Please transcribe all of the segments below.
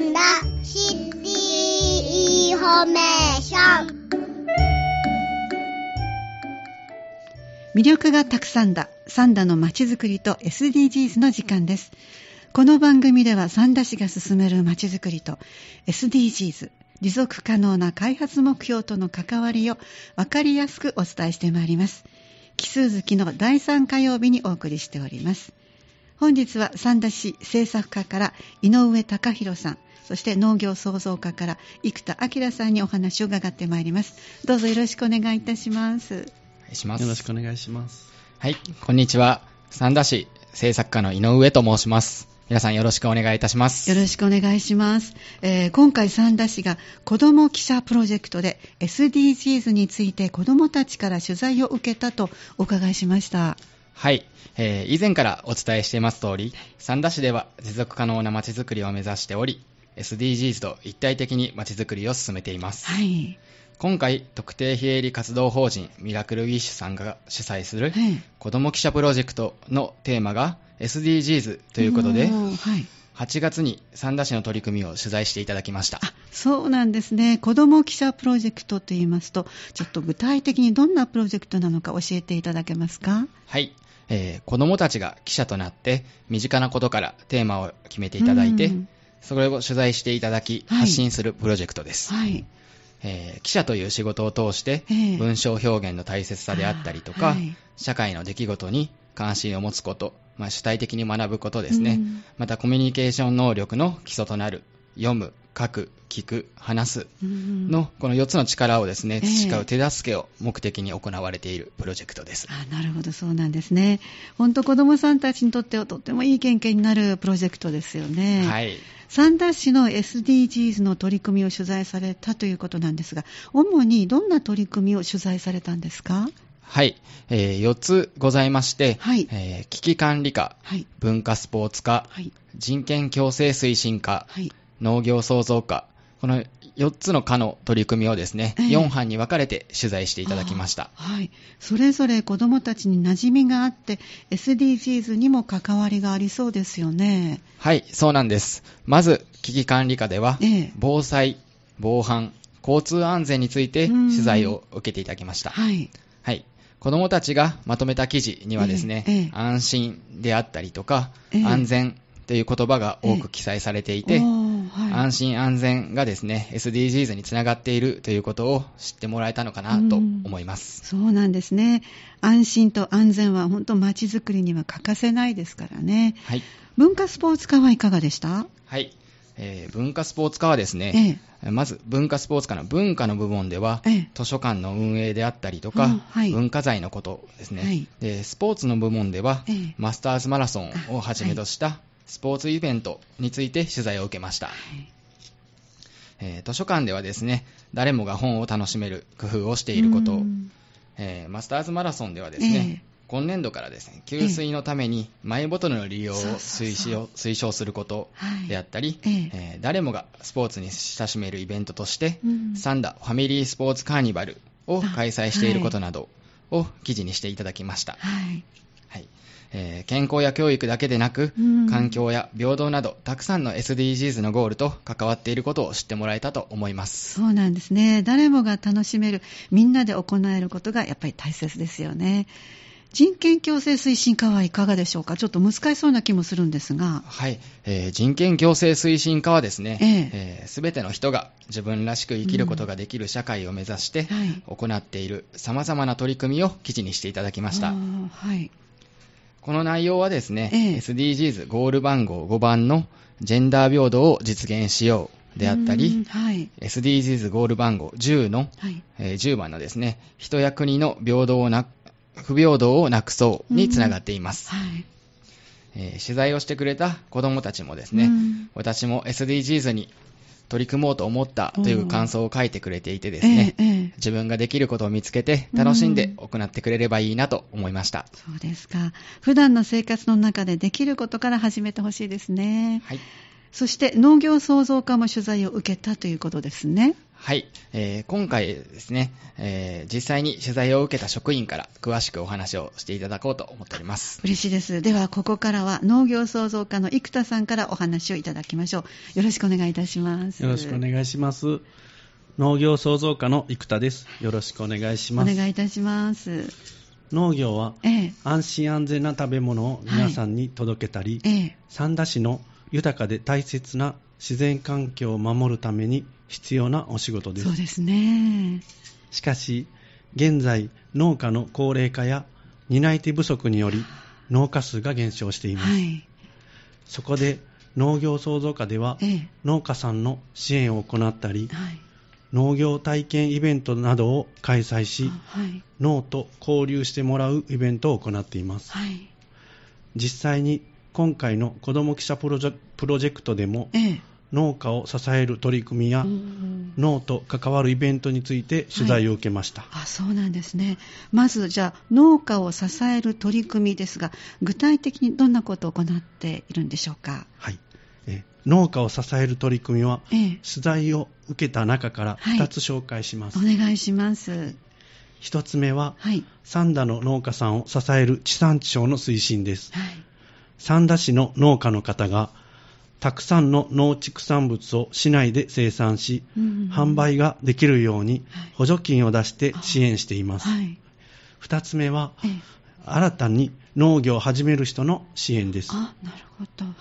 んだシティインフォメーション。魅力がたくさんだ。三田のまちづくりと SDGs の時間です。この番組では三田市が進めるまちづくりと SDGs 持続可能な開発目標との関わりを分かりやすくお伝えしてまいります。奇数月の第3火曜日にお送りしております。本日は三田市政策課から井上隆弘さんそして農業創造課から生田明さんにお話を伺ってまいりますどうぞよろしくお願いいたしますお願いします。よろしくお願いします。はい、こんにちは。三田市政策課の井上と申します。皆さんよろしくお願いいたします。よろしくお願いします、えー今回三田市が子ども記者プロジェクトで SDGs について子どもたちから取材を受けたとお伺いしましたはい、えー以前からお伝えしています通り、三田市では持続可能なまちづくりを目指しており、SDGs と一体的にまちづくりを進めています。はい、今回、特定非営利活動法人ミラクルウィッシュさんが主催するはい。子ども記者プロジェクトのテーマが SDGs ということでお、ーはい。8月に三田市の取り組みを取材していただきました。あそうなんですね。子ども記者プロジェクトといいますとちょっと具体的にどんなプロジェクトなのか教えていただけますか？はい、えー子どもたちが記者となって身近なことからテーマを決めていただいて、うん。それを取材していただき、はい。発信するプロジェクトです、はい。えー記者という仕事を通して、ええ。文章表現の大切さであったりとか、はい。社会の出来事に関心を持つこと、まあ、主体的に学ぶことですね、うん。またコミュニケーション能力の基礎となる読む書く聞く話すうんのこの4つの力をですねええ。培う手助けを目的に行われているプロジェクトです、あなるほどそうなんですね。本当子どもさんたちにとってはとってもいい経験になるプロジェクトですよね。はい。三田市の SDGs の取り組みを取材されたということなんですが主にどんな取り組みを取材されたんですか？はい、え4つございまして、はい。えー危機管理課、はい。文化スポーツ課、はい。人権共生推進課、はい農業創造課、この4つの課の取り組みをですね、ええ。4班に分かれて取材していただきました。はい。それぞれ子どもたちに馴染みがあって SDGs にも関わりがありそうですよね。はい、そうなんです。まず、危機管理課では、ええ。防災、防犯、交通安全についてうん。取材を受けていただきました。はい。はい。子供たちがまとめた記事にはですね、え安心であったりとか、ええ。安全という言葉が多く記載されていて、はい。安心安全がですね、SDGs につながっているということを知ってもらえたのかなと思います。そうなんですね。安心と安全は本当街づくりには欠かせないですからね。はい。文化スポーツ課はいかがでした？はい。えー文化スポーツ課はですね、まず文化スポーツ課の文化の部門では、ええ。図書館の運営であったりとか、うんはい。文化財のことですね、はい。で。スポーツの部門では、ええ。マスターズマラソンをはじめとしたスポーツイベントについて取材を受けました。えー図書館ではですね、誰もが本を楽しめる工夫をしていること、うん。えーマスターズマラソンではですね、え今年度からですね、給水のためにマイボトルの利用を推奨することはい。であったり、ええ。えー誰もがスポーツに親しめるイベントとして、うん。サンダファミリースポーツカーニバルを開催していることなどを記事にしていただきました。はい。はいえー健康や教育だけでなく、うん。環境や平等など、たくさんの SDGs のゴールと関わっていることを知ってもらえたと思います。そうなんですね。誰もが楽しめるみんなで行えることがやっぱり大切ですよね。人権共生推進課はいかがでしょうか？ちょっと難しそうな気もするんですが。はい、えー人権共生推進課はですね、えすべての人が自分らしく生きることができる社会を目指してはい。行っている様々な取り組みを記事にしていただきました。あ。ーはいこの内容はですね、ええ。SDGs ゴール番号5番のジェンダー平等を実現しようであったうんり、はい、SDGs ゴール番号10の、はい、えー10番のですね、人や国の平等をな不平等をなくそうにつながっています。はい、えー取材をしてくれた子どもたちもですね、うん。私も SDGs に取り組もうと思ったという感想を書いてくれていてですね、自分ができることを見つけて楽しんで行ってくれればいいなと思いました。そうですか。普段の生活の中でできることから始めてほしいですね。はい。そして農業創造課も取材を受けたということですねはい、えー今回ですね、えー実際に取材を受けた職員から詳しくお話をしていただこうと思っております。嬉しいです。では、ここからは農業創造課の生田さんからお話をいただきましょう。よろしくお願いいたします。よろしくお願いします。農業創造課の生田です。よろしくお願いしおます。願いいたします。農業はええ、安心安全な食べ物を皆さんに届けたり、ええ、三田市の豊かで大切な自然環境を守るために必要なお仕事ですそう。ですね。しかし、現在、農家の高齢化や担い手不足により農家数が減少しています。はい。そこで農業創造課ではええ、農家さんの支援を行ったり、はい。農業体験イベントなどを開催し、あはい。脳と交流してもらうイベントを行っています。はい。実際に今回の子ども記者プロジェプロジェクトでもええ。農家を支える取り組みやうん農と関わるイベントについて取材を受けました。あそうなんですね。まず、じゃあ、農家を支える取り組みですが、具体的にどんなことを行っているんでしょうか？はいえ農家を支える取り組みはええ、取材を受けた中からはい2つ紹介します。お願いします。1つ目ははい。三田の農家さんを支える地産地消の推進です。はい。三田市の農家の方がたくさんの農畜産物を市内で生産し、うん販売ができるようにはい補助金を出して支援しています。はい。二つ目は、ええ。新たに農業を始める人の支援です。あ、なるほど。はい。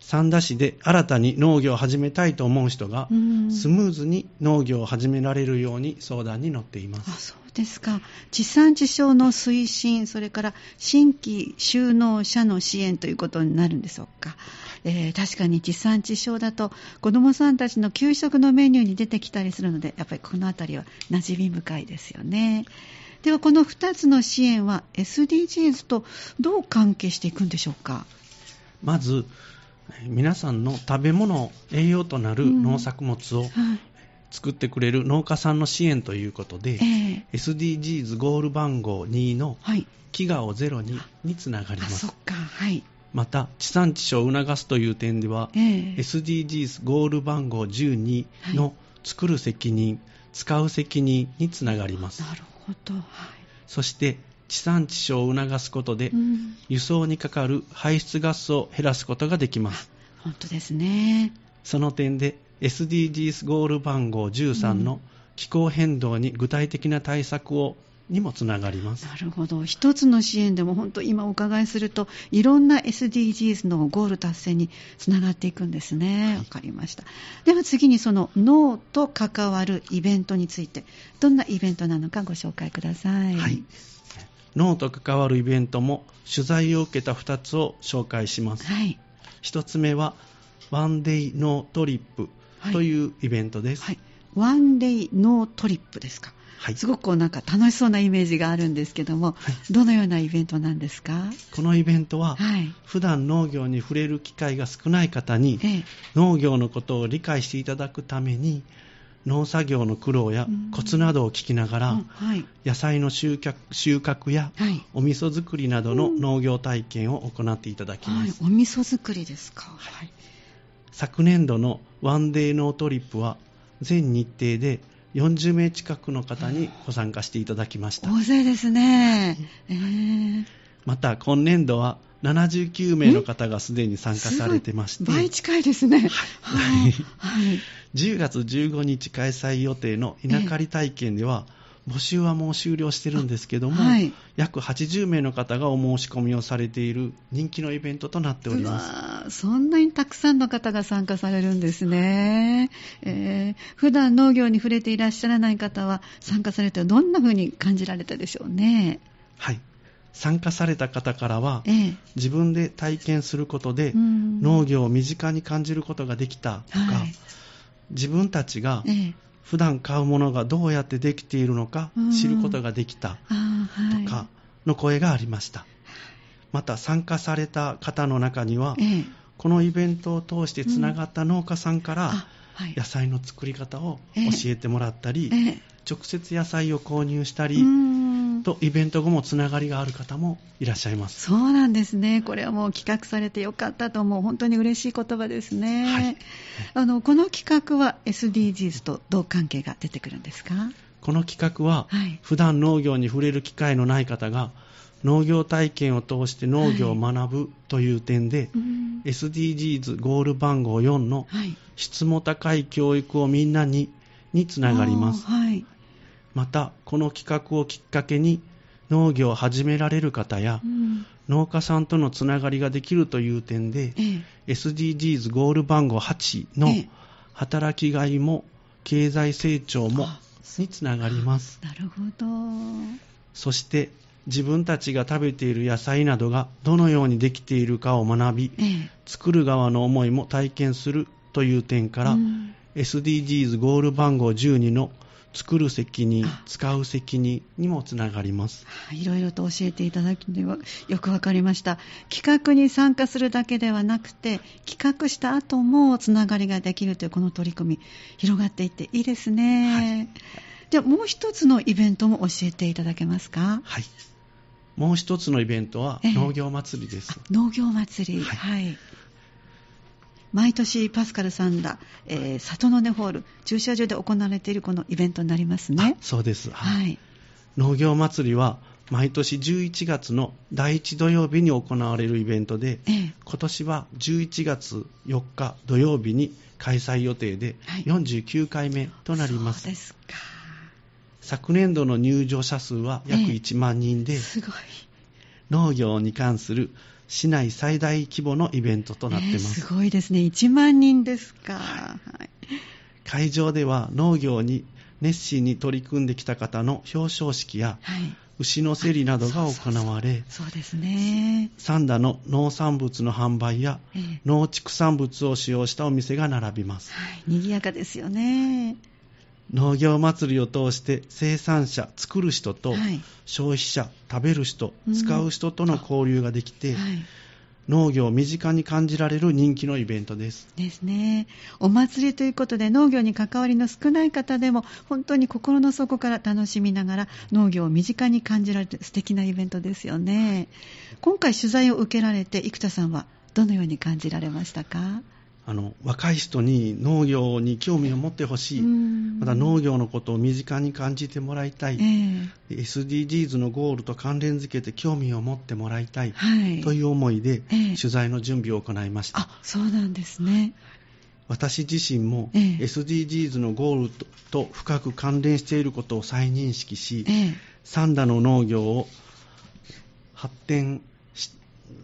三田市で新たに農業を始めたいと思う人が、うんスムーズに農業を始められるように相談に乗っていまあ、す。ですか？地産地消の推進、それから新規就農者の支援ということになるんでしょうか？えー確かに地産地消だと子どもさんたちの給食のメニューに出てきたりするので、やっぱりこのあたりは馴染み深いですよね。では、この2つの支援は SDGs とどう関係していくんでしょうか？まず、えー皆さんの食べ物、栄養となるうん農作物をはい。作ってくれる農家さんの支援ということで、えー SDGs ゴール番号2のはい。飢餓をゼロににつながりあ、ますそっ。か。はい。また、地産地消を促すという点では、えー SDGs ゴール番号12の作る責任、使う責任につながります。なるほど。はい。そして、地産地消を促すことで、うん輸送にかかる排出ガスを減らすことができます。本当ですね。その点で、SDGs ゴール番号13の気候変動に具体的な対策をにもつながります。なるほど。一つの支援でも本当今お伺いすると、いろんな SDGs のゴール達成につながっていくんですね。わ、かりました。では次にその脳と関わるイベントについて、どんなイベントなのかご紹介ください。はい。脳と関わるイベントも取材を受けた2つを紹介します。はい。1つ目は、ワンデイノートリップというイベントです。はい。ワンデイノートリップですか。はいすごくこうなんか楽しそうなイメージがあるんですけども、はいどのようなイベントなんですか？このイベントは、はい。普段農業に触れる機会が少ない方にええ。農業のことを理解していただくために農作業の苦労やうんコツなどを聞きながら、うんはい。野菜の収穫収穫やはい。お味噌作りなどの農業体験を行っていただきまはいす、。お味噌作りですか。はい。昨年度のワンデーノートリップは全日程で40名近くの方にご参加していただきました大勢ですね。えーまた今年度は79名の方がすでに参加されてまして倍近いですね。はいはい。はい10月15日開催予定の稲刈り体験では、募集はもう終了してるんですけども、はい約80名の方がお申し込みをされている人気のイベントとなっておりうます。そんなにたくさんの方が参加されるんですね。えー普段農業に触れていらっしゃらない方は参加されてどんな風に感じられたでしょうね。はい。参加された方からは、ええ自分で体験することで、うん農業を身近に感じることができたとか、はい自分たちがええ普段買うものがどうやってできているのかうん。知ることができたとかの声がありました。また参加された方の中には、ええ。このイベントを通してつながった農家さんから野菜の作り方をええ。教えてもらったり、ええ。直接野菜を購入したうり、んとイベント後もつながりがある方もいらっしゃいます。そうなんですね。これはもう企画されてよかったと思う。本当に嬉しい言葉ですね。はいあの、この企画は SDGs とどう関係が出てくるんですか？この企画は、はい普段農業に触れる機会のない方が農業体験を通して農業を学ぶという点で、うん SDGs ゴール番号4のはい。質も高い教育をみんなににつながりますはい。またこの企画をきっかけに農業を始められる方やうん。農家さんとのつながりができるという点でええ。SDGs ゴール番号8のええ。働きがいも経済成長もあにつながります。なるほど。そして自分たちが食べている野菜などがどのようにできているかを学びええ。作る側の思いも体験するという点から、うん。SDGs ゴール番号12の作る責任あ、使う責任にもつながります。いろいろと教えていただきではよくわかりました。企画に参加するだけではなくて、企画した後もつながりができるというこの取り組み、広がっていっていいですね。じゃあもう一つのイベントも教えていただけますか？はい。もう一つのイベントはええ農業祭りです。農業祭り。はいはい。毎年パスカルさんだ、えー里の根ホール、駐車場で行われているこのイベントになりますねあ。そうです。はいはい。農業祭りは毎年11月の第1土曜日に行われるイベントで、ええ今年は11月4日土曜日に開催予定ではい49回目となります。そうですか。昨年度の入場者数は約ええ1万人で、すごい。農業に関する市内最大規模のイベントとなっています。えーすごいですね。1万人ですか。はい。会場では農業に熱心に取り組んできた方の表彰式やはい。牛の競りなどが行われ、そうですね。三田の農産物の販売やええ農畜産物を使用したお店が並びます。はい。賑やかですよね。農業祭りを通して生産者、作る人とはい。消費者、食べる人う、ん使う人との交流ができて、はい。農業を身近に感じられる人気のイベントです。ですね。お祭りということで農業に関わりの少ない方でも本当に心の底から楽しみながら農業を身近に感じられて素敵なイベントですよね。今回取材を受けられて生田さんはどのように感じられましたか？あの若い人に農業に興味を持ってほしい、うん。また農業のことを身近に感じてもらいたい、ええ。SDGs のゴールと関連づけて興味を持ってもらいたい、はい。という思いでええ。取材の準備を行いました。あ、そうなんですね。私自身もええ。SDGs のゴールとと深く関連していることを再認識し、ええ。三田の農業を発展し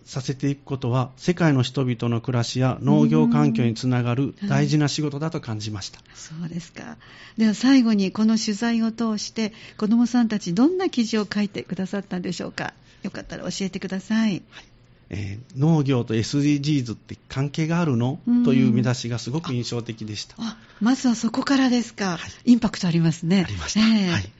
させていくことは世界の人々の暮らしや農業環境につながる大事な仕事だと感じました。そうですか。では最後にこの取材を通して子どもさんたちどんな記事を書いてくださったんでしょうか。よかったら教えてください。えー農業と SDGs って関係があるの？うんという見出しがすごく印象的でした。あ、まずはそこからですか。はいインパクトありますね。ありました。ええはい。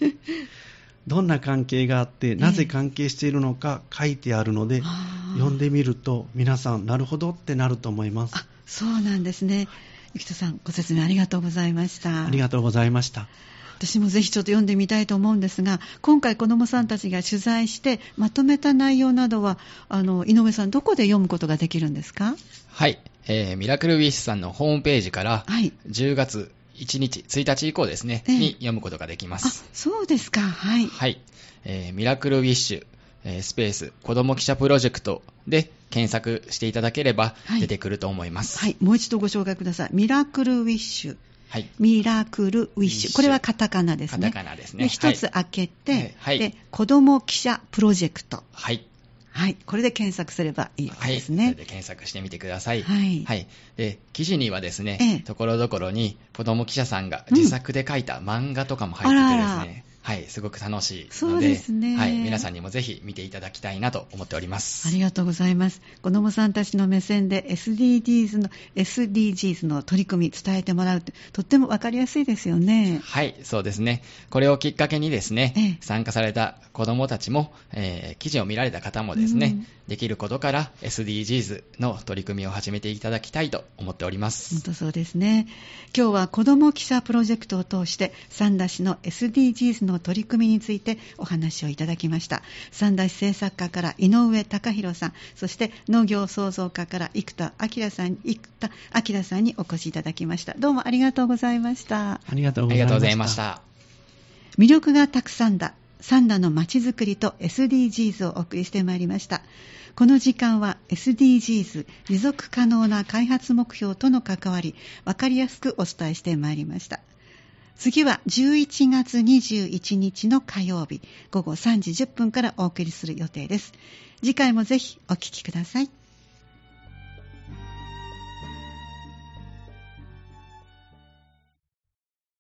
どんな関係があって、なぜ関係しているのか書いてあるので、あー読んでみると皆さんなるほどってなると思います。あ、そうなんですね。ゆきとさん、ご説明ありがとうございました。ありがとうございました。私もぜひちょっと読んでみたいと思うんですが、今回子どもさんたちが取材してまとめた内容などは、あの、井上さんどこで読むことができるんですか？はい。えーミラクルウィッシュさんのホームページから、はい。10月1日、1日以降ですね、ええに読むことができまあす。、そうですか。はい。はい。えーミラクルウィッシュ、えースペース、子供記者プロジェクトで検索していただければはい出てくると思います。はい。もう一度ご紹介ください。ミラクルウィッシュ。はい。ミラクルウィッシュ。これはカタカナですね。カタカナですねで、一つ開けて、はいはいで、子供記者プロジェクト。はい。はい。これで検索すればいいわけはい。ですね。それで検索してみてください。はいはい。で、記事にはですね、ええところどころに子供記者さんがうん自作で書いた漫画とかも入っててですね、はい、すごく楽しいそうので、ですねはい、皆さんにもぜひ見ていただきたいなと思っております。ありがとうございます。子どもさんたちの目線で SDGs の、SDGs の取り組み伝えてもらうって、とってもわかりやすいですよね。はい、そうですね。これをきっかけにですね、ええ参加された子供たちも、えー記事を見られた方もですね、うんできることから SDGs の取り組みを始めていただきたいと思っておりま本す。当そうですね。今日は子ども記者プロジェクトを通して、三田市の SDGs のの取り組みについてお話をいただきました。三田市政策課から井上隆弘さんそして農業創造課から生田明さん生田明さんにお越しいただきました。どうもありがとうございました。ありがとうありがとうございまし。ました。た。魅力がたくさんだ。三田のまちづくりと SDGs をお送りしてまいりました。この時間は SDGs 持続可能な開発目標との関わり分かりやすくお伝えしてまいりました次は11月21日の火曜日午後3時10分からお送りする予定です。次回もぜひお聞きください。